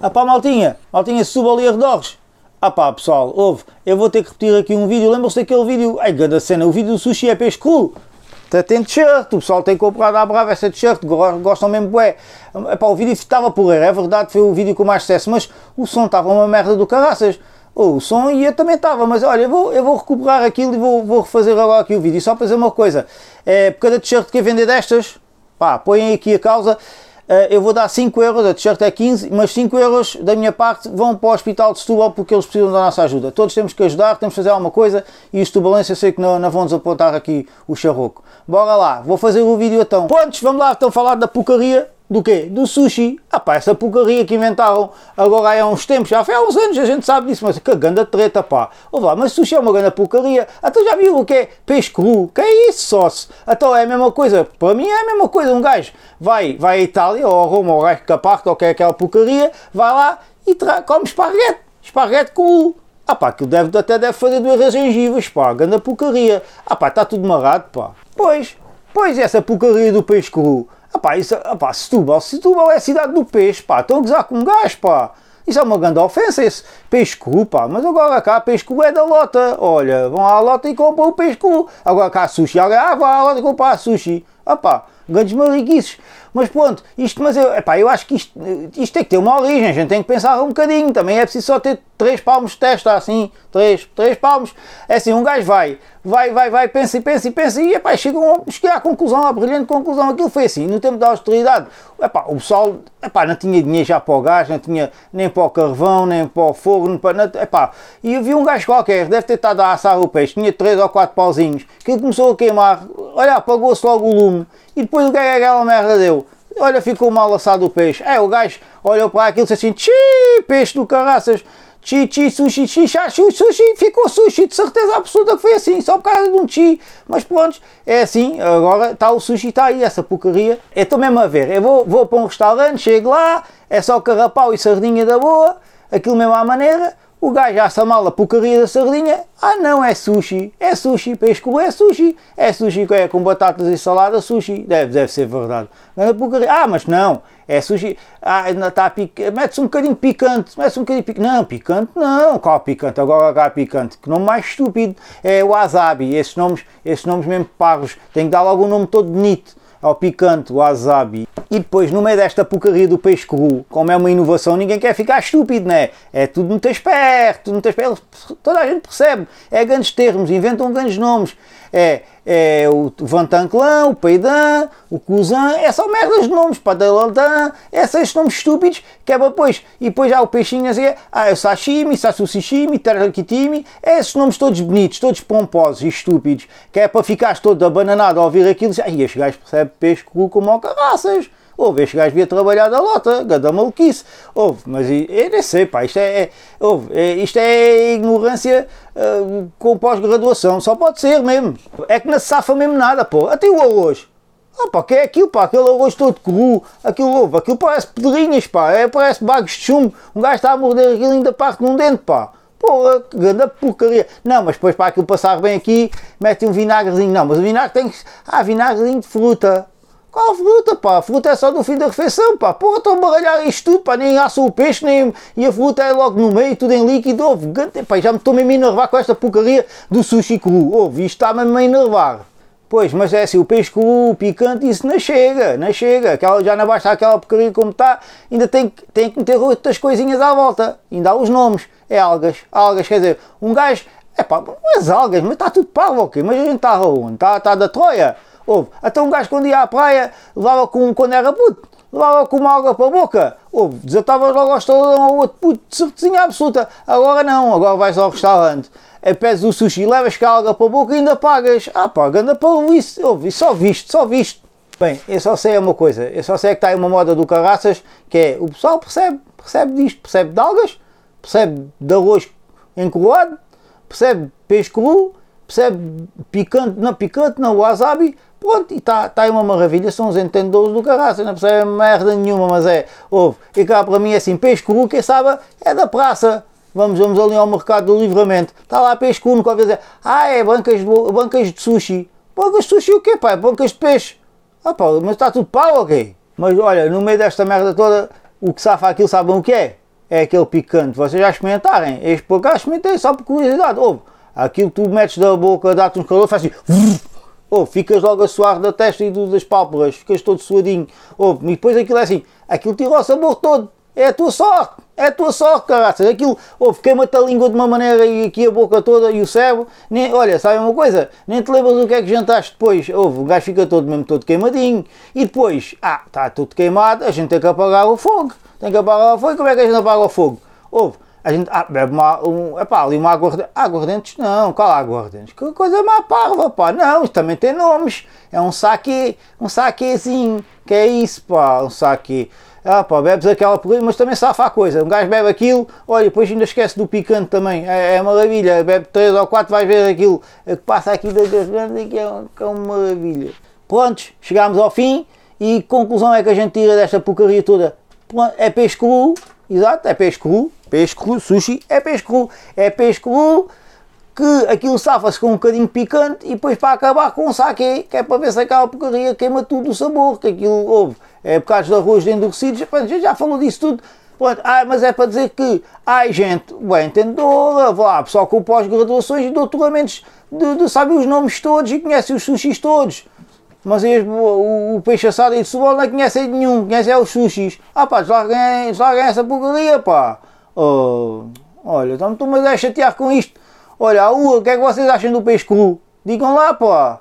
Ah pá, maltinha, maltinha, suba ali a redores. Ah pá, pessoal, ouve, eu vou ter que repetir aqui um vídeo. Lembram-se daquele vídeo? Ai, grande cena, o vídeo do sushi é peixe cru. Tem t-shirt, o pessoal tem comprado à brava essa t-shirt, gostam mesmo, bué. Epá, o vídeo estava por erro, é verdade, foi o vídeo com mais sucesso, mas o som estava uma merda do caraças. Oh, o som e eu também estava, mas olha, eu vou, eu vou recuperar aquilo e vou, vou refazer agora aqui o vídeo. E só para dizer uma coisa, é, por cada t-shirt que vender destas, pá, põem aqui a causa, eu vou dar 5 euros, a t-shirt é 15, mas 5 euros da minha parte vão para o Hospital de Setúbal porque eles precisam da nossa ajuda. Todos temos que ajudar, temos que fazer alguma coisa e os tubalenses eu sei que não, não vão desapontar aqui o charroco. Bora lá, vou fazer o vídeo então. Pontos, vamos lá então falar da porcaria do quê? Do sushi. Ah pá, essa porcaria que inventaram agora há uns tempos, já foi há uns anos, a gente sabe disso, mas que grande treta, pá. Ouve lá, mas sushi é uma grande porcaria. Então já viu o que é peixe cru? Que é isso, sócio? Então é a mesma coisa, para mim é a mesma coisa. Um gajo vai, vai à Itália, ou a Roma, ou a Caparto, ou que é aquela porcaria, vai lá e come esparguete. Esparguete com ah pá, aquilo deve, até deve fazer duas gengivas, pá, grande porcaria. Ah pá, está tudo marrado, pá. Pois, pois essa porcaria do peixe cru. Ah pá, isso, ah pá, Setúbal, Setúbal é a cidade do peixe, pá, estão a gozar com um gajo, pá. Isso é uma grande ofensa, esse cru, pá. Mas agora cá, peixe cru é da lota. Olha, vão à lota e compram o peixe cru. Agora cá, sushi, alguém, ah, vai à lota e comprar sushi. Ah pá, grandes mariquices. Mas pronto, isto, mas eu, epá, eu acho que isto, isto tem que ter uma origem, a gente tem que pensar um bocadinho, também. É preciso só ter três palmos de testa, assim, três, três palmos, é assim, um gajo vai, vai, vai, vai, pensa e pensa e pensa e epá, chega, a, chega à conclusão, à brilhante conclusão, aquilo foi assim, no tempo da austeridade, epá, o pessoal epá, não tinha dinheiro já para o gás, não tinha nem para o carvão, nem para o fogo, nem para, epá, e eu vi um gajo qualquer, deve ter estado a assar o peixe, tinha três ou quatro pauzinhos, que começou a queimar, olha, apagou-se logo o lume, e depois o que é que aquela merda deu? Olha, ficou mal assado o peixe. É, o gajo olhou para aquilo e disse assim: peixe do caraças. Chi, chi, sushi, chi, chachu, sushi, ficou sushi, de certeza absoluta que foi assim, só por causa de um chi. Mas pronto, é assim, agora está o sushi, está aí, essa porcaria. Eu estou mesmo a ver, eu vou, vou para um restaurante, chego lá, é só carapau e sardinha da boa, aquilo mesmo à maneira, o gajo assa mal a porcaria da sardinha. Ah não, é sushi. É sushi. Peixe cru é sushi. É sushi é com batatas e salada, sushi. Deve, deve ser verdade. Não é porcaria. Ah, mas não. É sushi. Ah, ainda está picante. Mete-se um bocadinho picante. Mete-se um bocadinho picante. Não, picante não. Qual picante? Agora cá picante. Que nome mais estúpido. É wasabi. Esses nomes, esses nomes mesmo pagos. Tem que dar logo um nome todo bonito ao picante, wasabi. E depois, no meio desta porcaria do peixe cru, como é uma inovação, ninguém quer ficar estúpido, né? É tudo muito esperto, tudo muito esperto. Toda a gente percebe. É grandes termos, inventam grandes nomes. É, é o Vantanclã, o Peidan, o Cuzan, é só merdas de nomes, Padalaldan, esses nomes estúpidos que é depois. E depois há o peixinho assim, ah, é o sashimi, sashimi, terakitimi, é esses nomes todos bonitos, todos pomposos e estúpidos, que é para ficares todo abananado ao ouvir aquilo e ai, este gajo percebe peixe como ao caraças. Houve, este gajo devia trabalhar da lota, gada maluquice. Houve, mas eu nem sei, pá, isto é, é, é isto é ignorância uh, com pós-graduação, só pode ser mesmo. É que não se safa mesmo nada, pô. Até o arroz. Ah, pá, que é aquilo, pá, aquele arroz todo cru, aquilo, houve, aquilo parece pedrinhas, pá, é, parece bagos de chumbo. Um gajo está a morder aquilo ainda parte num dente, pá. Porra, que grande porcaria. Não, mas depois para aquilo passar bem aqui, mete um vinagrezinho. Não, mas o vinagre tem que. Ah, vinagrezinho de fruta. Qual fruta, pá? A fruta é só no fim da refeição, pá. Porra, estou a baralhar isto tudo, pá. Nem assa o peixe, nem... E a fruta é logo no meio, tudo em líquido. Ouve, pá, já me estou mesmo a enervar com esta porcaria do sushi cru. Ouve, isto está-me a enervar. Pois, mas é assim, o peixe cru, o picante, isso não chega, não chega. Aquela, já não basta aquela porcaria como está, ainda tem, tem que meter outras coisinhas à volta. Ainda há os nomes. É algas, algas, quer dizer, um gajo... É pá, mas algas, mas está tudo pago, ok? Mas a gente está onde? Está, está da Troia? Houve. Até um gajo quando ia à praia, levava com, quando era puto, levava com uma água para a boca. Houve. Desatava logo ao estalão ao outro puto, de absoluta. Agora não, agora vais ao restaurante, é, o sushi, levas cá a água para a boca e ainda pagas. Ah pá, anda para isso. Houve. Só visto, só visto. Bem, eu só sei uma coisa, eu só sei que está aí uma moda do caraças, que é, o pessoal percebe, percebe disto, percebe de algas, percebe de arroz encruado, percebe peixe cru, percebe picante, não picante, não wasabi, Pronto, e está tá aí uma maravilha, são os entendedores do carraça, não percebe merda nenhuma, mas é, houve. E cá para mim é assim, peixe cru, quem sabe, é da praça. Vamos, vamos ali ao mercado do livramento. Está lá peixe cru, nunca dizer, ah, é bancas, bancas de sushi. Bancas de sushi o quê, pai? Bancas de peixe. Ah, pá, mas está tudo pau, ok? Mas olha, no meio desta merda toda, o que safa aquilo sabem o que é? é aquele picante. Vocês já experimentarem? Este por acaso experimentei só por curiosidade. Ouve, aquilo tu metes da boca, dá-te um calor, faz assim. Ouve, ficas logo a suar da testa e das pálpebras, ficas todo suadinho. Ouve, e depois aquilo é assim, aquilo tira o sabor todo. É a tua sorte, é a tua sorte, caraças. Aquilo, ouve, queima-te a língua de uma maneira e aqui a boca toda e o cérebro. Nem, olha, sabe uma coisa? Nem te lembras do que é que jantaste depois. Ouve, o gajo fica todo mesmo todo queimadinho. E depois, ah, está tudo queimado, a gente tem que apagar o fogo. Tem que apagar o fogo. Como é que a gente apaga o fogo? Ouve, a gente ah, bebe uma, um, epá, ali uma água ardente. Água ardente não, qual água ardente? Que coisa má parva, pá. Não, isto também tem nomes. É um saque, um saquezinho. Que é isso, pá, um saque. Ah, pá, bebes aquela porcaria, mas também safa a coisa. Um gajo bebe aquilo, olha, depois ainda esquece do picante também. É, é maravilha. Bebe 3 ou 4, vais ver aquilo que passa aqui da garganta, que é, que é uma maravilha. Prontos, chegámos ao fim e conclusão é que a gente tira desta porcaria toda. É peixe cru, exato, é peixe cru, peixe cru, sushi é peixe cru, é peixe cru que aquilo safa-se com um bocadinho picante e depois para acabar com um saque, que é para ver se aquela porcaria queima tudo o sabor, que aquilo houve é causa de arroz endurecidos, a gente já falou disso tudo. Pronto, ah, mas é para dizer que há gente bem entendedora, lá, pessoal com pós-graduações e doutoramentos de, de, sabe os nomes todos e conhece os sushis todos. Mas aí, o, o, peixe assado e de cebola não conhece nenhum, conhece é os sushis. Ah pá, deslarguem, deslarguem essa porcaria, pá. Oh, olha, então estou-me a chatear com isto. Olha, a o que é que vocês acham do peixe cru? Digam lá, pá.